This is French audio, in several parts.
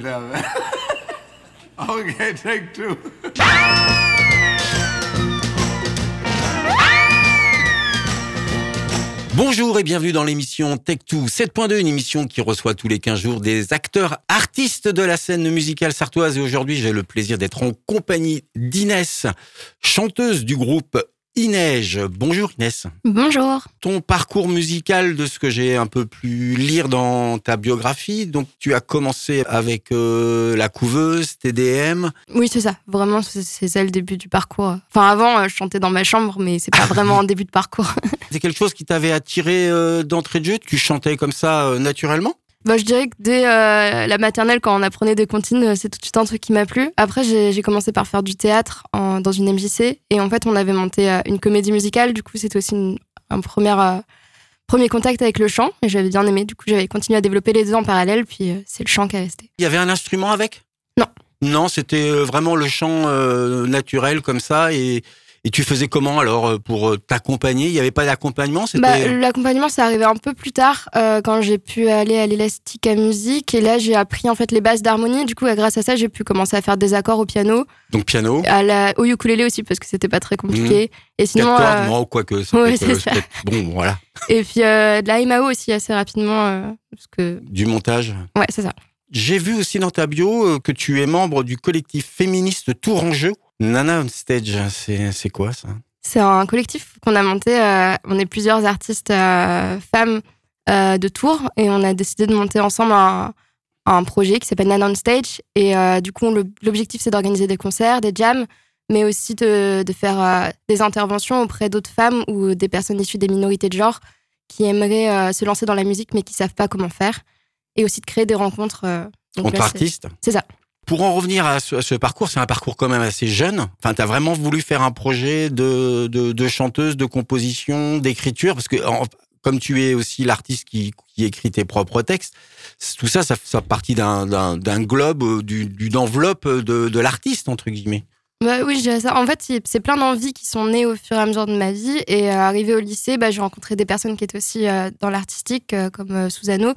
Bonjour et bienvenue dans l'émission Tech2 7.2, une émission qui reçoit tous les 15 jours des acteurs artistes de la scène musicale sartoise. Et aujourd'hui, j'ai le plaisir d'être en compagnie d'Inès, chanteuse du groupe Inège. Bonjour Inès. Bonjour. Ton parcours musical, de ce que j'ai un peu pu lire dans ta biographie, donc tu as commencé avec euh, la couveuse, TDM. Oui, c'est ça. Vraiment, c'est ça le début du parcours. Enfin, avant, euh, je chantais dans ma chambre, mais c'est pas vraiment un début de parcours. C'est quelque chose qui t'avait attiré euh, d'entrée de jeu? Tu chantais comme ça euh, naturellement? Bah, je dirais que dès euh, la maternelle, quand on apprenait des comptines, euh, c'est tout de suite un truc qui m'a plu. Après, j'ai commencé par faire du théâtre en- dans une MJC. Et en fait, on avait monté euh, une comédie musicale. Du coup, c'était aussi une- un premier, euh, premier contact avec le chant. Et j'avais bien aimé. Du coup, j'avais continué à développer les deux en parallèle. Puis, c'est le chant qui est resté. Il y avait un instrument avec? Non. Non, c'était vraiment le chant naturel comme ça. Et, et tu faisais comment alors euh, pour euh, t'accompagner? Il n'y avait pas d'accompagnement? Bah, L'accompagnement, c'est arrivé un peu plus tard, euh, quand j'ai pu aller à l'élastique à musique. Et là, j'ai appris en fait les bases d'harmonie. Du coup, grâce à ça, j'ai pu commencer à faire des accords au piano, donc piano, à la, au ukulélé aussi, parce que c'était pas très compliqué. Et quatre sinon, euh, non, quoique. ça ouais, peut être, c'est ça. être- Bon, voilà, et puis euh, de la MAO aussi assez rapidement, parce que du montage? ouais, c'est ça. J'ai vu aussi dans ta bio que tu es membre du collectif féministe Tourangeau. Nana on Stage, c'est quoi ça? C'est un collectif qu'on a monté. euh, on est plusieurs artistes euh, femmes euh, de Tours et on a décidé de monter ensemble un, un projet qui s'appelle Nana on Stage. Et du coup, l'objectif, c'est d'organiser des concerts, des jams, mais aussi de, de faire des interventions auprès d'autres femmes ou des personnes issues des minorités de genre qui aimeraient se lancer dans la musique mais qui savent pas comment faire. Et aussi de créer des rencontres. donc entre là, artistes? C'est ça. Pour en revenir à ce, parcours, c'est un parcours quand même assez jeune. Enfin, tu as vraiment voulu faire un projet de, chanteuse, de composition, d'écriture, parce que comme tu es aussi l'artiste qui, écrit tes propres textes, tout ça, ça fait partie d'un- globe, euh, du- d'une enveloppe de, l'artiste, entre guillemets. Bah oui, je dirais ça. En fait, c'est- plein d'envies qui sont nées au fur et à mesure de ma vie. Et euh, arrivé au lycée, bah, j'ai rencontré des personnes qui étaient aussi euh, dans l'artistique, comme Susano.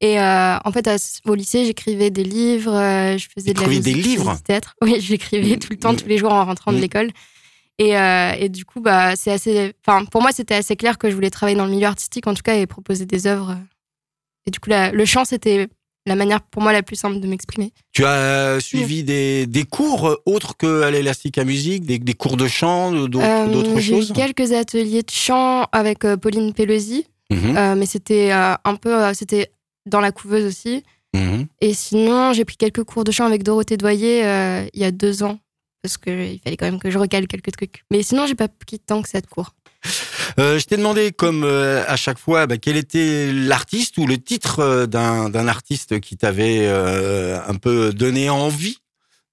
Et euh, en fait, à- au lycée, j'écrivais des livres, euh, je faisais de la des musique, faisais livres du théâtre. Oui, j'écrivais tout le temps, Mm. tous les jours en rentrant de Mm. l'école. Et, euh, et du coup, bah, c'est assez. Enfin, pour moi, c'était assez clair que je voulais travailler dans le milieu artistique, en tout cas, et proposer des œuvres. Et du coup, la- le chant, c'était la manière pour moi la plus simple de m'exprimer. Tu as suivi des, des cours autres que à l'élastique à musique, des, des cours de chant, d'autres d'autres j'ai eu choses quelques ateliers de chant avec Pauline Pelosi. Mhm, Euh, mais c'était euh, un peu, euh, c'était dans la couveuse aussi. mhm. Et sinon, j'ai pris quelques cours de chant avec Dorothée Doyer euh, il y a deux ans, parce qu'il fallait quand même que je recale quelques trucs. Mais sinon, j'ai pas pris tant que ça de cours. Euh, je t'ai demandé, comme euh, à chaque fois, bah, quel était l'artiste ou le titre d'un artiste qui t'avait un peu donné envie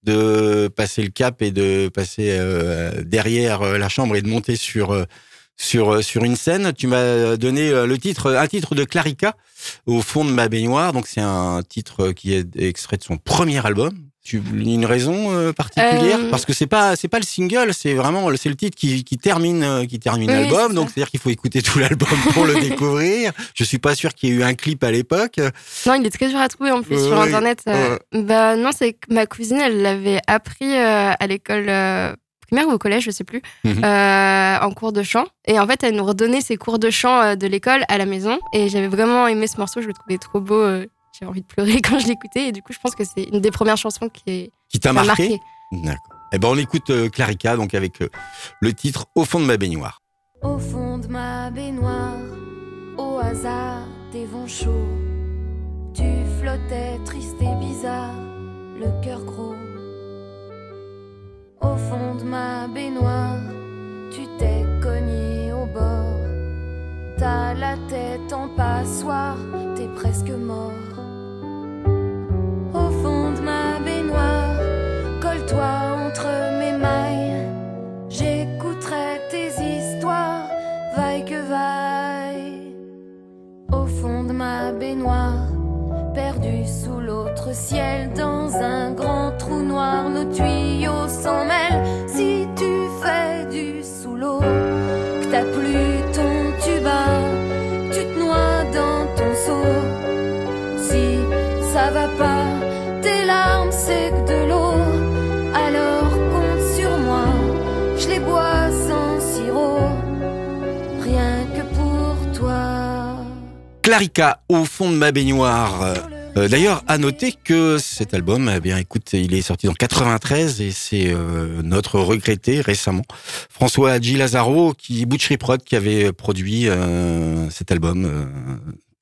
de passer le cap et de passer derrière la chambre et de monter sur sur euh, sur une scène. Tu m'as donné euh, le titre, un titre de Clarica au fond de ma baignoire. Donc c'est un titre qui est extrait de son premier album. Tu une raison euh, particulière? Euh, parce que c'est pas c'est pas le single, c'est vraiment c'est le titre qui, qui termine euh, qui termine Oui, l'album. Donc ça. c'est à dire qu'il faut écouter tout l'album pour le découvrir. Je suis pas sûr qu'il y ait eu un clip à l'époque. Non, il est très dur à trouver en plus sur Internet. euh. Bah non, c'est que ma cousine, elle l'avait appris euh, à l'école euh, primaire ou au collège, je sais plus, Mhm. euh, en cours de chant. Et en fait, elle nous redonnait ses cours de chant euh, de l'école à la maison. Et j'avais vraiment aimé ce morceau, je le trouvais trop beau. euh, J'ai envie de pleurer quand je l'écoutais. Et du coup, je pense que c'est une des premières chansons qui est Qui t'a marqué, marqué. D'accord. Eh ben on écoute euh, Clarica donc avec euh, le titre Au fond de ma baignoire. Au fond de ma baignoire, au hasard des vents chauds, tu flottais triste et bizarre, le cœur gros. Au fond de ma baignoire, tu t'es cogné au bord, t'as la tête en passoire, t'es presque mort. Au fond de ma baignoire, colle-toi entre mes mailles. J'écouterai tes histoires, vaille que vaille. Au fond de ma baignoire, perdu sous l'autre ciel, dans un grand trou noir, nos tuyaux si tu fais du sous l'eau, que t'as plus ton tuba, tu te noies dans ton seau. Si ça va pas, tes larmes c'est que de l'eau. Alors compte sur moi, je les bois sans sirop, rien que pour toi. Clarica au fond de ma baignoire. Euh, D'ailleurs, à noter que cet album, eh bien, écoute, il est sorti en 93 et c'est euh, notre regretté récemment François Hadji Lazaro, qui Butchery Prod, qui avait produit euh, cet album euh,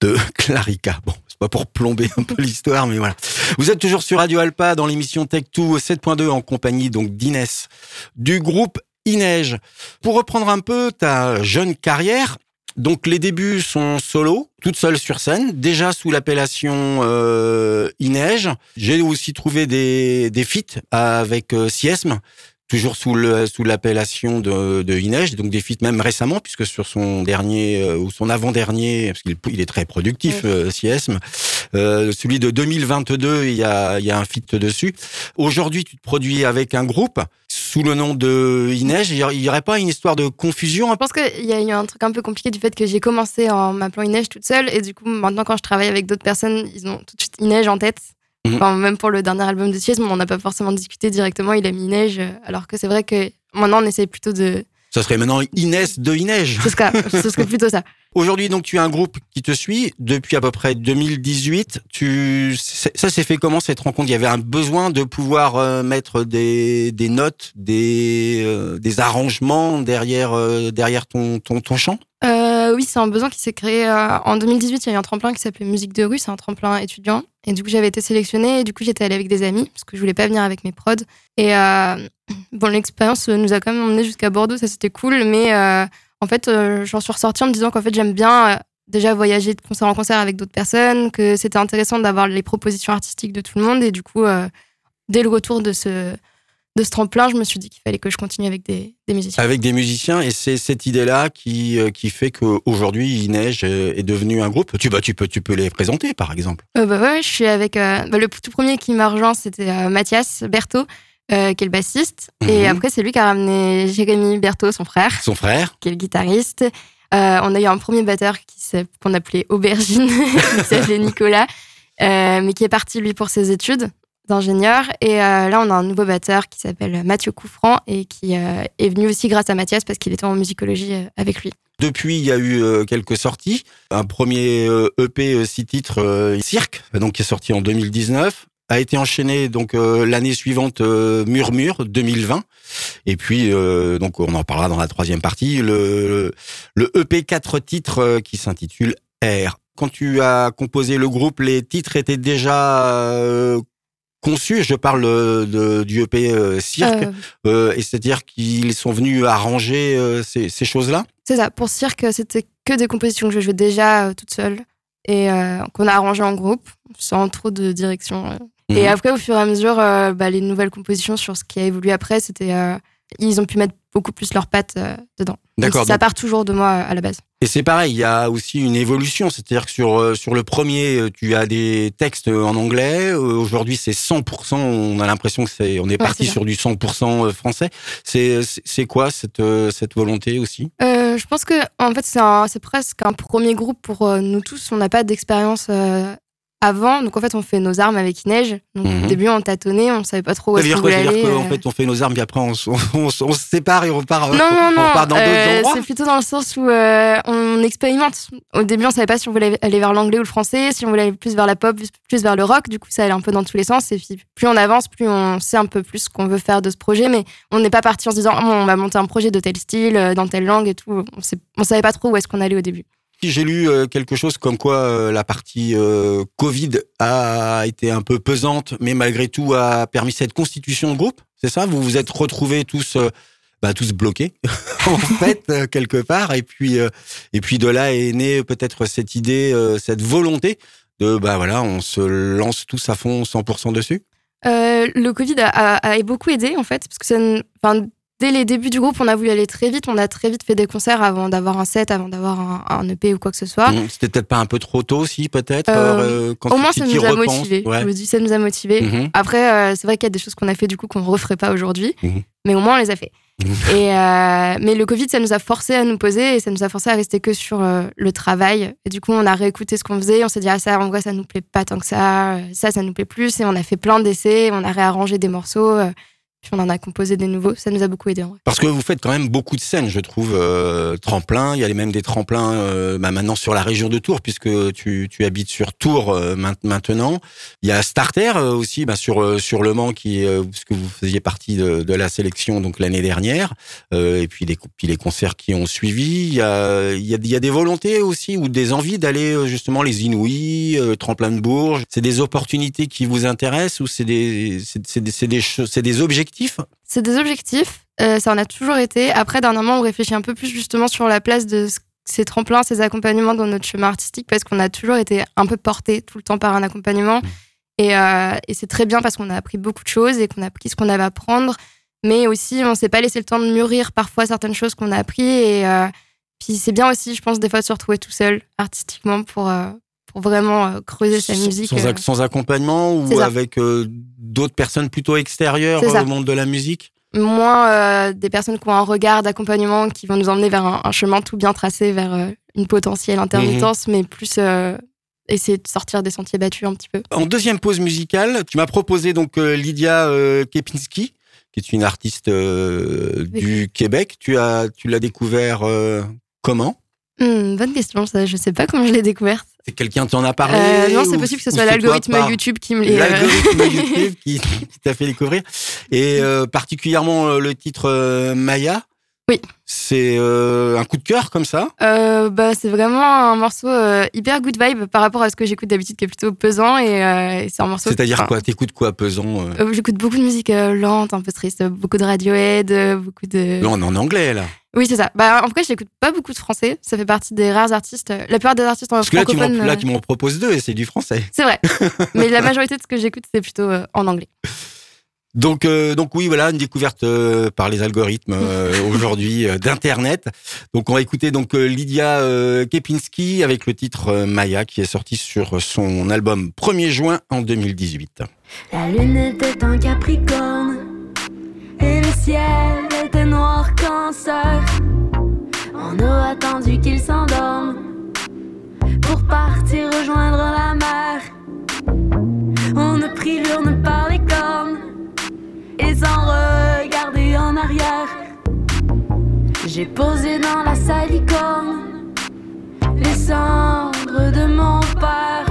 de Clarica. Bon, c'est pas pour plomber un peu l'histoire, mais voilà. Vous êtes toujours sur Radio Alpa dans l'émission Tech2 7.2 en compagnie donc d'Inès du groupe Ineige. Pour reprendre un peu ta jeune carrière, donc les débuts sont solo, toute seule sur scène, déjà sous l'appellation euh. J'ai aussi trouvé des, des feats avec euh, Siesme, toujours sous le sous l'appellation de, de Ineige, donc des feats même récemment, puisque sur son dernier euh, ou son avant-dernier, parce qu'il il est très productif, euh, Siesme, euh, celui de 2022, il y a, il y a un feat dessus. Aujourd'hui, tu te produis avec un groupe sous le nom de Ineige. Il n'y aurait pas une histoire de confusion Je pense qu'il y a eu un truc un peu compliqué du fait que j'ai commencé en m'appelant Ineige toute seule et du coup maintenant quand je travaille avec d'autres personnes, ils ont tout de suite Ineige en tête. Enfin, même pour le dernier album de Siesme, on n'a pas forcément discuté directement, il a mis Ineige, euh, alors que c'est vrai que maintenant on essaie plutôt de... Ça serait maintenant Inès de Ineige. Ce serait, ce serait plutôt ça. Aujourd'hui, donc, tu as un groupe qui te suit depuis à peu près 2018. Tu, ça s'est fait comment cette rencontre? Il y avait un besoin de pouvoir euh, mettre des, des notes, des, euh, des arrangements derrière, euh, derrière ton, ton, ton chant? Euh, oui, c'est un besoin qui s'est créé euh, en 2018. Il y a eu un tremplin qui s'appelait Musique de rue, c'est un tremplin étudiant. Et du coup, j'avais été sélectionnée et du coup, j'étais allée avec des amis parce que je voulais pas venir avec mes prods. Et euh, bon, l'expérience nous a quand même emmené jusqu'à Bordeaux, ça c'était cool. Mais en fait, j'en suis ressortie en me disant qu'en fait, j'aime bien déjà voyager de concert en concert avec d'autres personnes, que c'était intéressant d'avoir les propositions artistiques de tout le monde. Et du coup, dès le retour de ce, de ce tremplin, je me suis dit qu'il fallait que je continue avec des, des musiciens. avec des musiciens. Et c'est cette idée-là qui, euh, qui fait qu'aujourd'hui, Ineige euh, est devenu un groupe. Tu, bah, tu, peux, tu peux les présenter, par exemple. Euh, bah ouais, je suis avec euh, bah, le tout premier qui m'a rejoint, c'était euh, Mathias Berthaud, qui est le bassiste. Et Mhm. après, c'est lui qui a ramené Jérémy Berthaud, son frère, Son frère. qui est le guitariste. On a eu un premier batteur qu'on appelait Aubergine, qui s'appelait Nicolas, mais qui est parti lui pour ses études d'ingénieur. Et euh, là, on a un nouveau batteur qui s'appelle Mathieu Couffran et qui euh, est venu aussi grâce à Mathias parce qu'il était en musicologie euh, avec lui. Depuis, il y a eu quelques sorties. Un premier EP euh, six titres, Cirque, donc qui est sorti en 2019, a été enchaîné donc l'année suivante Murmure 2020. Et puis donc on en parlera dans la troisième partie. Le, EP quatre titres euh, qui s'intitule R. Quand tu as composé le groupe, les titres étaient déjà conçus. Je parle euh, de, du EP euh, Cirque, Euh, et c'est-à-dire qu'ils sont venus arranger ces, ces choses-là. C'est ça. Pour Cirque, c'était que des compositions que je jouais déjà toute seule et qu'on a arrangées en groupe sans trop de direction. Et Mhm. après, au fur et à mesure, bah, les nouvelles compositions sur ce qui a évolué après, c'était ils ont pu mettre beaucoup plus leurs pattes euh, dedans. D'accord, Ça donc- part toujours de moi euh, à la base. Et c'est pareil, il y a aussi une évolution, c'est-à-dire que sur euh, sur le premier, tu as des textes en anglais. Aujourd'hui, c'est 100%. On a l'impression que c'est, on est parti sur du 100% français. C'est quoi cette cette volonté aussi? Euh, je pense que en fait, c'est presque un premier groupe pour nous tous. On n'a pas d'expérience avant. Donc en fait, on fait nos armes avec Ineige. Donc Mhm. au début, on tâtonnait, on savait pas trop où Ça veut est-ce dire qu'on quoi? voulait Ça veut dire aller. qu'en euh. fait, on fait nos armes, puis après on, se- on, se- on se sépare et on repart. Non, non, on non. repart dans euh, d'autres endroits? c'est plutôt dans le sens où euh, on expérimente. Au début, on savait pas si on voulait aller vers l'anglais ou le français, si on voulait aller plus vers la pop, plus, vers le rock. Du coup, ça allait un peu dans tous les sens. Et puis, plus on avance, plus on sait un peu plus ce qu'on veut faire de ce projet. Mais on n'est pas parti en se disant, bon, on va monter un projet de tel style, euh, dans telle langue et tout. On, sait, on savait pas trop où est-ce qu'on allait au début. J'ai lu euh, quelque chose comme quoi euh, la partie euh, Covid a été un peu pesante, mais malgré tout a permis cette constitution de groupe. C'est ça? Vous vous êtes retrouvés tous, euh, bah, tous bloqués en fait euh, quelque part, et puis euh, et puis de là est née peut-être cette idée, euh, cette volonté de bah voilà, on se lance tous à fond 100% dessus? Euh, le Covid a, a- a beaucoup aidé en fait, parce que ça, dès les débuts du groupe, on a voulu aller très vite. On a très vite fait des concerts avant d'avoir un set, avant d'avoir un, un EP ou quoi que ce soit. Mmh, C'était peut-être pas un peu trop tôt aussi, peut-être. Euh, euh, Au moins, ça nous a motivés. Ouais. Je me dis, ça nous a motivés. Mhm. Après, euh, c'est vrai qu'il y a des choses qu'on a fait du coup qu'on ne referait pas aujourd'hui, Mhm. mais au moins on les a fait. Mhm. Et euh, mais le Covid, ça nous a forcé à nous poser et ça nous a forcé à rester que sur le travail. Et du coup, on a réécouté ce qu'on faisait. On s'est dit ah ça, en vrai, ça nous plaît pas tant que ça. Ça, ça nous plaît plus. Et on a fait plein d'essais. On a réarrangé des morceaux. On en a composé des nouveaux. Ça nous a beaucoup aidé. Parce que vous faites quand même beaucoup de scènes, je trouve, euh, tremplin. Il y a même des tremplins euh, bah, maintenant sur la région de Tours, puisque tu, habites sur Tours euh, main- maintenant. Il y a Starter aussi bah, sur sur Le Mans, qui euh, puisque vous faisiez partie de, la sélection donc l'année dernière. Et puis les concerts qui ont suivi. Il y a des volontés aussi ou des envies d'aller justement les Inouïs, tremplin de Bourges. C'est des opportunités qui vous intéressent ou c'est des c'est des c'est des, des objectifs C'est des objectifs, euh, ça en a toujours été. Après, dernièrement, on réfléchit un peu plus justement sur la place de ce- ces tremplins, ces accompagnements dans notre chemin artistique, parce qu'on a toujours été un peu porté tout le temps par un accompagnement. Et, euh, et c'est très bien parce qu'on a appris beaucoup de choses et qu'on a appris ce qu'on avait à apprendre. Mais aussi, on s'est pas laissé le temps de mûrir parfois certaines choses qu'on a appris. Et euh, puis c'est bien aussi, je pense, des fois de se retrouver tout seul artistiquement pour, pour vraiment euh, creuser sa Sans- musique. Sans, euh. sans accompagnement ou avec euh, d'autres personnes plutôt extérieures au monde de la musique? Moins euh, des personnes qui ont un regard d'accompagnement qui vont nous emmener vers un, un chemin tout bien tracé vers euh, une potentielle intermittence, mais plus euh, essayer de sortir des sentiers battus un petit peu. En deuxième pause musicale, tu m'as proposé donc Lydia Kepinski, qui est une artiste du Québec. Tu as, tu l'as découvert comment? Hmm, bonne question, ça, je sais pas comment je l'ai découverte. C'est quelqu'un t'en a parlé Euh, non, c'est possible que ce soit l'algorithme YouTube qui me L'algorithme YouTube qui, qui t'a fait découvrir. Et euh, particulièrement euh, le titre euh, Maya. Oui. C'est euh, un coup de cœur comme ça? Euh, bah, c'est vraiment un morceau euh, hyper good vibe par rapport à ce que j'écoute d'habitude qui est plutôt pesant et, euh, et c'est un morceau. C'est-à-dire enfin, quoi? T'écoutes quoi pesant J'écoute beaucoup de musique lente, un peu triste, beaucoup de Radiohead, beaucoup de. Là, on est en anglais là. Oui, c'est ça. Bah, en tout cas, j'écoute pas beaucoup de français. Ça fait partie des rares artistes. La plupart des artistes en Parce que là, tu m'en, francophone. là, tu m'en proposes deux et c'est du français. C'est vrai. Mais la majorité de ce que j'écoute, c'est plutôt en anglais. Donc, euh, donc oui, voilà, une découverte euh, par les algorithmes euh, aujourd'hui euh, d'Internet. Donc, on va écouter donc Lydia euh, Kepinski avec le titre euh, Maya qui est sorti sur son album 1er juin en 2018. La lune était en capricorne et le ciel était noir cancer. On a attendu qu'il s'endorme pour partir rejoindre la mer. On a pris l'urne par les cornes sans regarder en arrière. J'ai posé dans la salicorne les cendres de mon père.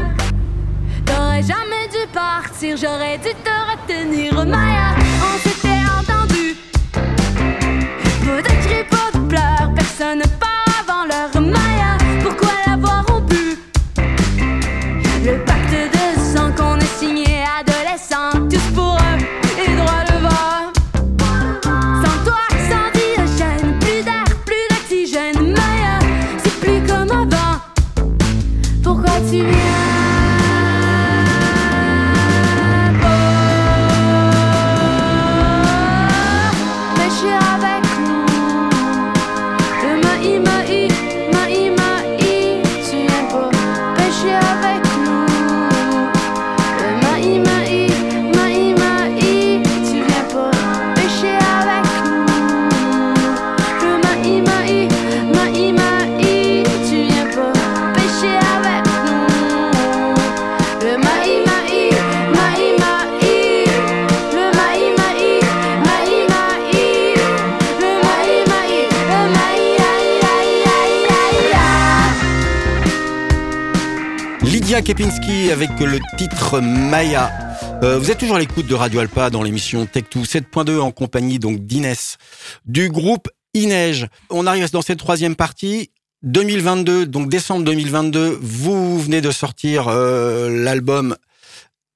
T'aurais jamais dû partir, j'aurais dû te retenir. Maya, Kepinski avec le titre Maya. Euh, vous êtes toujours à l'écoute de Radio Alpa dans l'émission Tech2 7.2 en compagnie donc d'Inès du groupe Ineige. On arrive dans cette troisième partie. 2022, donc décembre 2022, vous venez de sortir euh, l'album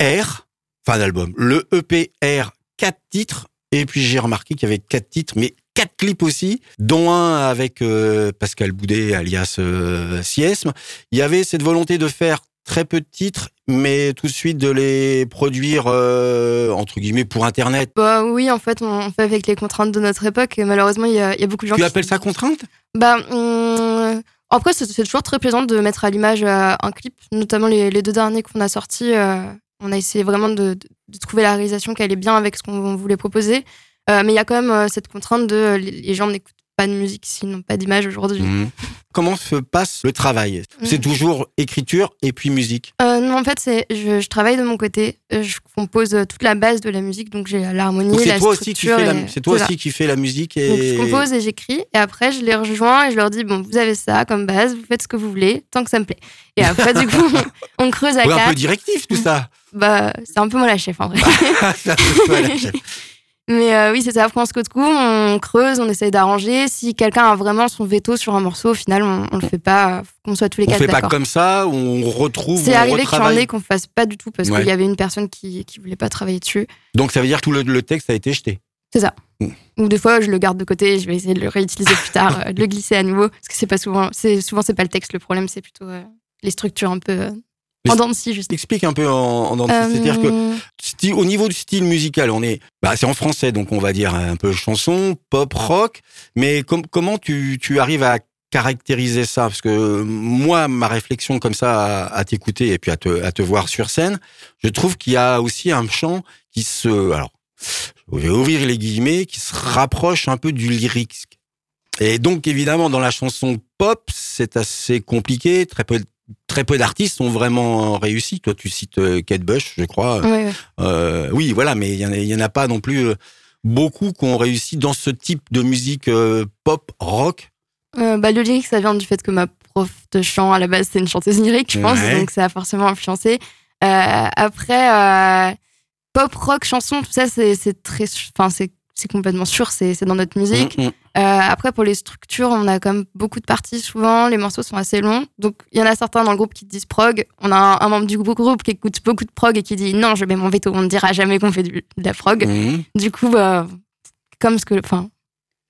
R, enfin l'album, le EP R, quatre titres. Et puis j'ai remarqué qu'il y avait quatre titres, mais quatre clips aussi, dont un avec euh, Pascal Boudet, alias euh, Siesme. Il y avait cette volonté de faire très peu de titres, mais tout de suite de les produire euh, entre guillemets pour Internet. Bah oui, en fait, on fait avec les contraintes de notre époque. Et malheureusement, il y, a il y a beaucoup de gens Tu qui. appelles ça contrainte? Bah, hum, après, c'est toujours très plaisant de mettre à l'image euh, un clip, notamment les, les deux derniers qu'on a sortis. euh, on a essayé vraiment de, trouver la réalisation qui allait bien avec ce qu'on voulait proposer. Mais il y a quand même cette contrainte de les les gens n'écoutent pas de musique, sinon pas d'image aujourd'hui. Mhm. Comment se passe le travail? C'est Mhm. toujours écriture et puis musique? Euh, non, en fait, c'est je, je travaille de mon côté. Euh, Je compose euh, toute la base de la musique, donc j'ai l'harmonie, c'est la toi structure. et- c'est toi aussi qui fais la musique Donc je et compose et j'écris, et après je les rejoins et je leur dis bon, vous avez ça comme base, vous faites ce que vous voulez, tant que ça me plaît. Et après, du coup, on creuse à Ouais, un peu quatre. directif tout ça. Bah, c'est un peu moi la chef en vrai. C'est un peu toi, la chef. Mais euh, oui, c'est ça. On se coup, on creuse, on essaye d'arranger. Si quelqu'un a vraiment son veto sur un morceau, au final, on, on le fait pas. Faut qu'on soit tous les On quatre fait pas d'accord. comme ça, on retrouve, C'est on arrivé qu'il y en ait qu'on fasse pas du tout parce Ouais. qu'il y avait une personne qui qui voulait pas travailler dessus. Donc ça veut dire que tout le, le texte a été jeté. Ou des fois, je le garde de côté, je vais essayer de le réutiliser plus tard, euh, de le glisser à nouveau. Parce que c'est pas souvent, c'est souvent c'est pas le texte le problème, c'est plutôt euh, les structures un peu euh, en dents de juste. Explique un peu en, en dents de. C'est-à-dire que Euh, au niveau du style musical, on est, bah, c'est en français, donc on va dire un peu chanson, pop, rock. Mais com- comment tu, tu arrives à caractériser ça? Parce que moi, ma réflexion comme ça à, à t'écouter et puis à te, à te voir sur scène, je trouve qu'il y a aussi un chant qui se, alors, je vais ouvrir les guillemets, qui se rapproche un peu du lyrique. Et donc évidemment, dans la chanson pop, c'est assez compliqué. Très peu, très peu d'artistes ont vraiment réussi. Toi, tu cites euh, Kate Bush, je crois. Euh, oui, voilà, mais il y en a, en pas non plus euh, beaucoup qui ont réussi dans ce type de musique euh, pop rock. Euh, bah, le lyrique, ça vient du fait que ma prof de chant, à la base, c'est une chanteuse lyrique, je pense, Ouais. donc ça a forcément influencé. Après, pop, rock, chanson, tout ça, c'est très, enfin, c'est complètement sûr, c'est c'est dans notre musique. Mm, mm. Euh, après, pour les structures, on a comme beaucoup de parties souvent, les morceaux sont assez longs, donc il y en a certains dans le groupe qui disent prog. On a un, un membre du groupe qui écoute beaucoup de prog et qui dit non, je mets mon veto, on ne dira jamais qu'on fait du- de la prog. Mhm. Du coup, bah, comme ce que, enfin,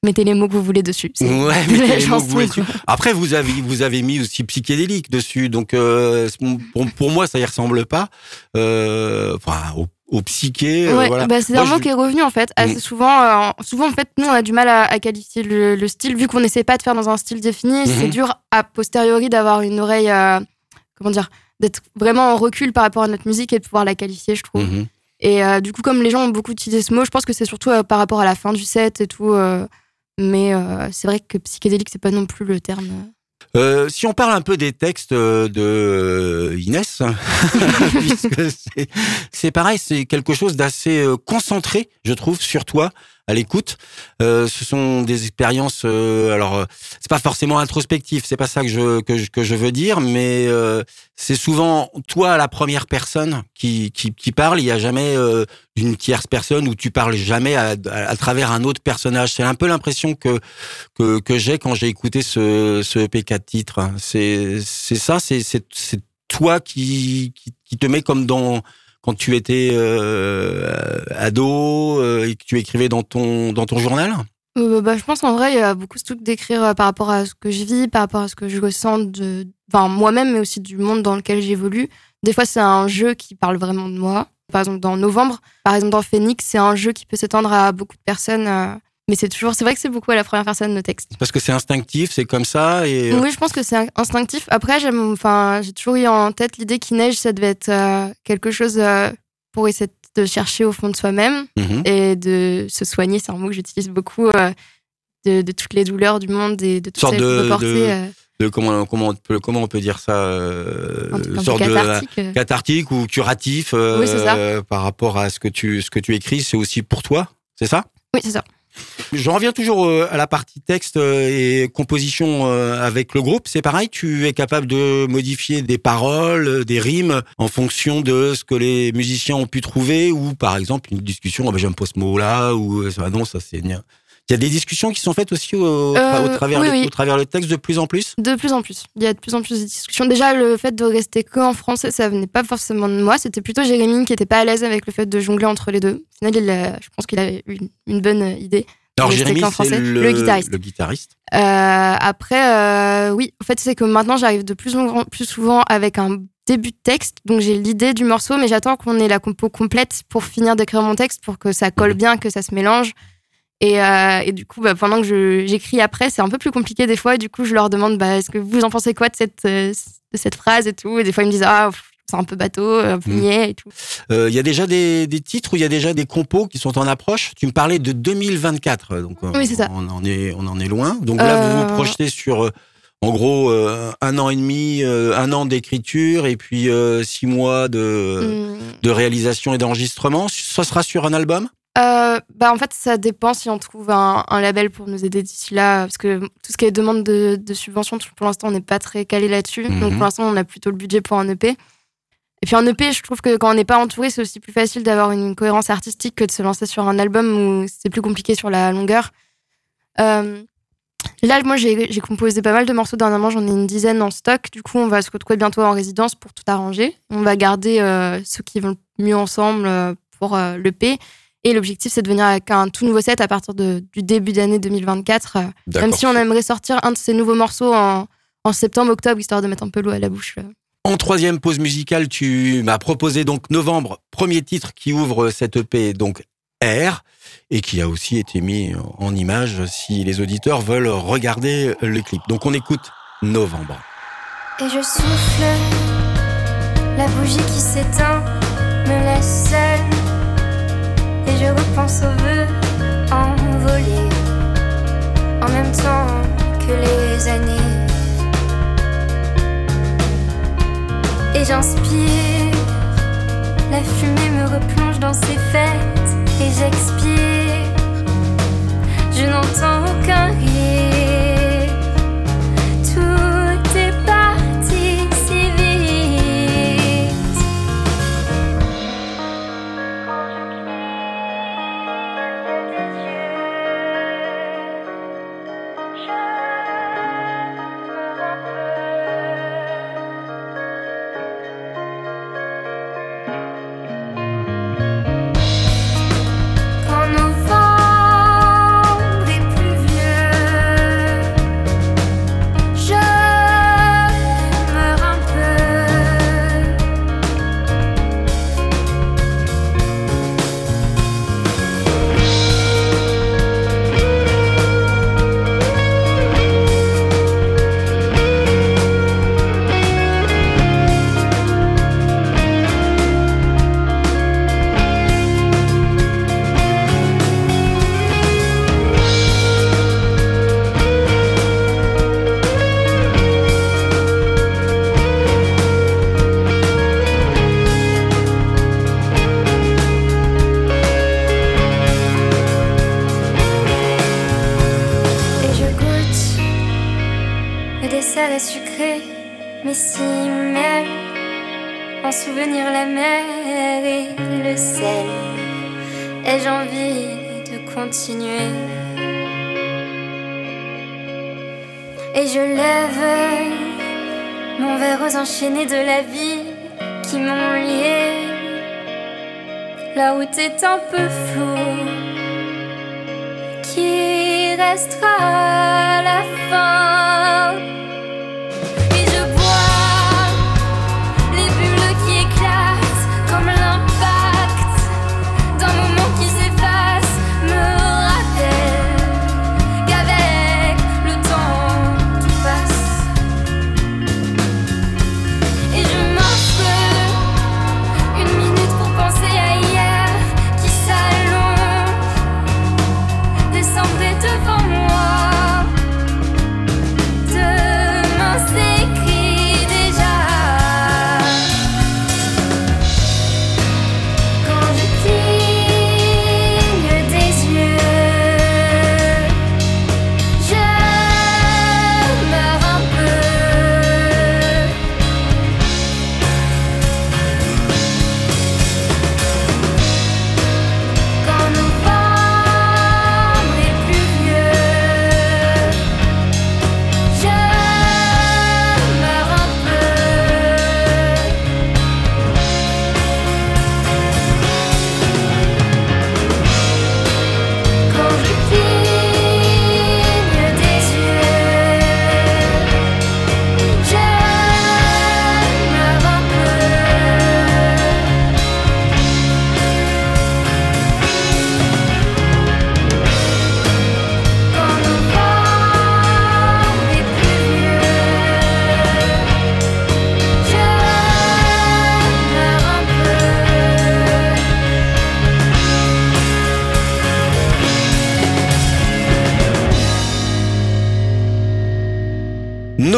mettez les mots que vous voulez dessus. Ouais, la les mots que vous voulez dessus. Après, vous avez vous avez mis aussi psychédélique dessus, donc euh, pour, pour moi, ça y ressemble pas. Euh, enfin, au, au psyché. euh, voilà. bah, c'est un mot je- qui est revenu en fait assez Mm. souvent. euh, souvent en fait, nous on a du mal à, à qualifier le, le style vu qu'on n'essaie pas de faire dans un style défini. C'est Mhm. dur a posteriori d'avoir une oreille, euh, comment dire, d'être vraiment en recul par rapport à notre musique et de pouvoir la qualifier, je trouve. Mhm. Et du coup, comme les gens ont beaucoup utilisé ce mot, je pense que c'est surtout par rapport à la fin du set et tout. mais c'est vrai que psychédélique, c'est pas non plus le terme. Euh, si on parle un peu des textes euh, de euh, Inès, puisque c'est- pareil, c'est quelque chose d'assez euh, concentré, je trouve, sur toi à l'écoute. Euh, ce sont des expériences. euh, alors, euh, c'est pas forcément introspectif, c'est pas ça que je que je, que je veux dire, mais euh, c'est souvent toi la première personne qui qui, qui parle. Il y a jamais euh, une tierce personne où tu parles jamais à, à, à travers un autre personnage. C'est un peu l'impression que que, que j'ai quand j'ai écouté ce, ce EP4 titre. C'est, c'est ça, c'est, c'est, c'est toi qui, qui, qui te met comme dans quand tu étais euh, ado euh, et que tu écrivais dans ton, dans ton journal. Euh, bah, je pense en vrai, il y a beaucoup ce truc d'écrire par rapport à ce que je vis, par rapport à ce que je ressens de, moi-même, mais aussi du monde dans lequel j'évolue. Des fois, c'est un jeu qui parle vraiment de moi. Par exemple, dans Novembre, par exemple, dans Phoenix, c'est un jeu qui peut s'étendre à beaucoup de personnes. Mais c'est toujours, c'est vrai que c'est beaucoup à la première personne, le texte. Parce que c'est instinctif, c'est comme ça. Et, euh, Oui, je pense que c'est instinctif. Après, j'aime, enfin, j'ai toujours eu en tête l'idée qu'il neige, ça devait être euh, quelque chose euh, pour essayer de chercher au fond de soi-même mhm. et de se soigner. C'est un mot que j'utilise beaucoup euh, de, de toutes les douleurs du monde et de toutes Sorte de- porter. de- De comment, comment, on peut, comment on peut dire ça sorte de cathartique. cathartique ou curatif Oui, par rapport à ce que tu, ce que tu écris. C'est aussi pour toi, c'est ça? Oui, c'est ça. Je reviens toujours euh, à la partie texte euh, et composition euh, avec le groupe. C'est pareil, tu es capable de modifier des paroles, des rimes en fonction de ce que les musiciens ont pu trouver ou par exemple une discussion, ah ben, j'aime pas ce mot-là ou ah non, ça c'est... Il y a des discussions qui sont faites aussi au, Euh, travers, oui, le, oui. au travers le texte de plus en plus De plus en plus. Il y a de plus en plus de discussions. Déjà, le fait de rester que en français, ça venait pas forcément de moi. C'était plutôt Jérémy qui était pas à l'aise avec le fait de jongler entre les deux. Au final, il a- je pense qu'il a eu une, une bonne idée. Alors Jérémy, c'est le, Le guitariste. le guitariste. Euh, après, euh, oui, en fait, c'est que maintenant, j'arrive de plus en plus souvent avec un début de texte. Donc, j'ai l'idée du morceau, mais j'attends qu'on ait la compo complète pour finir d'écrire mon texte, pour que ça colle bien, que ça se mélange. Et, euh, et du coup, bah, pendant que j'écris après, c'est un peu plus compliqué des fois. Et du coup, je leur demande, bah, est-ce que vous en pensez quoi de cette, euh, de cette phrase et tout. Et des fois, ils me disent, ah, c'est un peu bateau, un peu Mm. niais et tout. Euh, Il y a déjà des, des titres ou il y a déjà des compos qui sont en approche? Tu me parlais de 2024, donc euh, Oui, c'est ça. On en est, on en est loin. Donc là, vous vous Euh, projetez sur, euh, en gros, euh, un an et demi, euh, un an d'écriture et puis euh, six mois de, Mm. de réalisation et d'enregistrement. Ça sera sur un album? Euh, bah en fait, ça dépend si on trouve un, un label pour nous aider d'ici là, parce que tout ce qui est demande de, de subvention, pour l'instant, on n'est pas très calé là-dessus. Mhm. Donc pour l'instant, on a plutôt le budget pour un EP. Et puis en EP, je trouve que quand on n'est pas entouré, c'est aussi plus facile d'avoir une cohérence artistique que de se lancer sur un album où c'est plus compliqué sur la longueur. Euh, là, moi, j'ai composé pas mal de morceaux dernièrement, j'en ai une dizaine en stock. Du coup, on va se retrouver bientôt en résidence pour tout arranger. On va garder euh, ceux qui vont le mieux ensemble pour l'EP. Et l'objectif, c'est de venir avec un tout nouveau set à partir de- du début d'année 2024. euh, Même si on aimerait sortir un de ces nouveaux morceaux en, en septembre, octobre, histoire de mettre un peu l'eau à la bouche. euh. En troisième pause musicale, tu m'as proposé donc novembre, premier titre qui ouvre cette EP, donc R, et qui a aussi été mis en image si les auditeurs veulent regarder le clip. Donc on écoute novembre. Et je souffle, la bougie qui s'éteint me laisse je repense aux vœux envolés en même temps que les années. Et j'inspire, la fumée me replonge dans ses fêtes et j'expire. La route est un peu floue qui restera à la fin.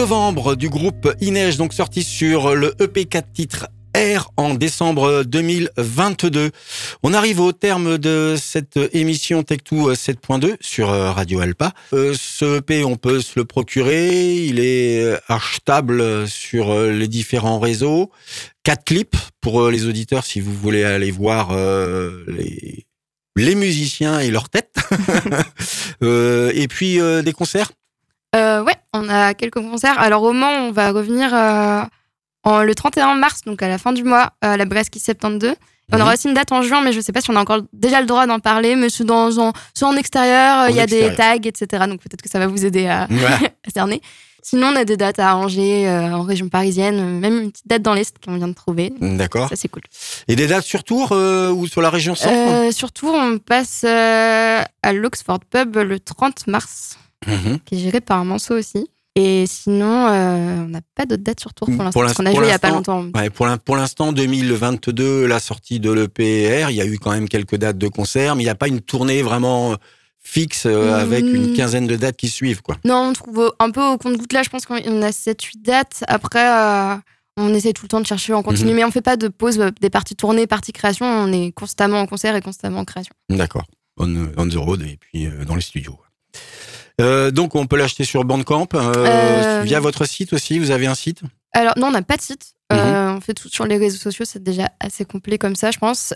Novembre du groupe Inej, donc sorti sur le EP 4 titres R en décembre 2022. On arrive au terme de cette émission Tech2 7.2 sur Radio Alpa. Euh, ce EP, on peut se le procurer. Il est achetable sur les différents réseaux. Quatre clips pour les auditeurs si vous voulez aller voir euh, les, musiciens et leur tête. Euh, et puis des concerts euh, ouais, on a quelques concerts. Alors au Mans, on va revenir euh, en, le 31 mars, donc à la fin du mois, à la Bresque 72. On Mhm. aura aussi une date en juin, mais je sais pas si on a encore déjà le droit d'en parler, mais c'est dans en, soit en extérieur, il y a des tags, etc. Donc peut-être que ça va vous aider à, Ouais. à cerner. Sinon, on a des dates à Angers, euh, en région parisienne, même une petite date dans l'Est qu'on vient de trouver. D'accord. Ça, c'est cool. Et des dates sur Tours euh, ou sur la région centre Euh, surtout, on passe à l'Oxford Pub le 30 mars, Mhm. qui est géré par un manceau aussi. Et sinon, euh, on n'a pas d'autres dates sur Tours pour l'instant, parce qu'on a joué il y a pas longtemps. Ouais, pour l'in- pour l'instant, 2022, la sortie de l'EPR, il y a eu quand même quelques dates de concerts, mais il n'y a pas une tournée vraiment euh, fixe euh, Mm. avec une quinzaine de dates qui suivent. quoi. Non, on trouve un peu au compte-goutte là, je pense qu'on a 7-8 dates. Après, euh, on essaie tout le temps de chercher en continu, Mhm. mais on fait pas de pause, des parties tournées, parties création. On est constamment en concert et constamment en création. D'accord. On, on the road et puis dans les studios. Euh, donc on peut l'acheter sur Bandcamp, euh, Euh, via votre site aussi. Vous avez un site? Alors, non, on n'a pas de site. Mhm. On fait tout sur les réseaux sociaux, c'est déjà assez complet comme ça, je pense.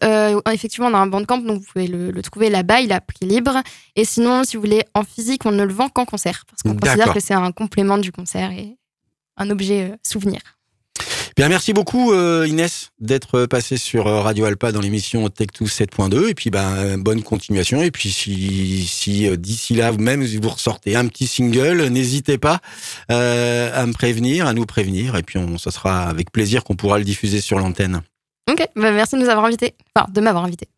Effectivement, on a un bandcamp, donc vous pouvez le, le trouver là-bas, il a prix libre. Et sinon, si vous voulez en physique, on ne le vend qu'en concert, parce qu'on considère que c'est un complément du concert et un objet souvenir. Bien, merci beaucoup euh, Inès d'être passée sur euh, Radio Alpa dans l'émission Tech2 7.2 et puis ben bonne continuation et puis si, si euh, d'ici là vous-même vous ressortez un petit single, n'hésitez pas euh, à me prévenir, à nous prévenir et puis on, ça sera avec plaisir qu'on pourra le diffuser sur l'antenne. Ok, bah, merci de nous avoir invités. Enfin, de m'avoir invité.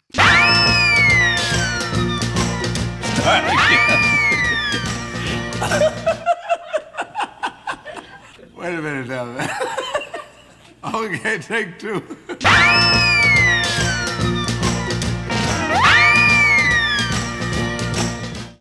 Wait a minute now. Okay, take two.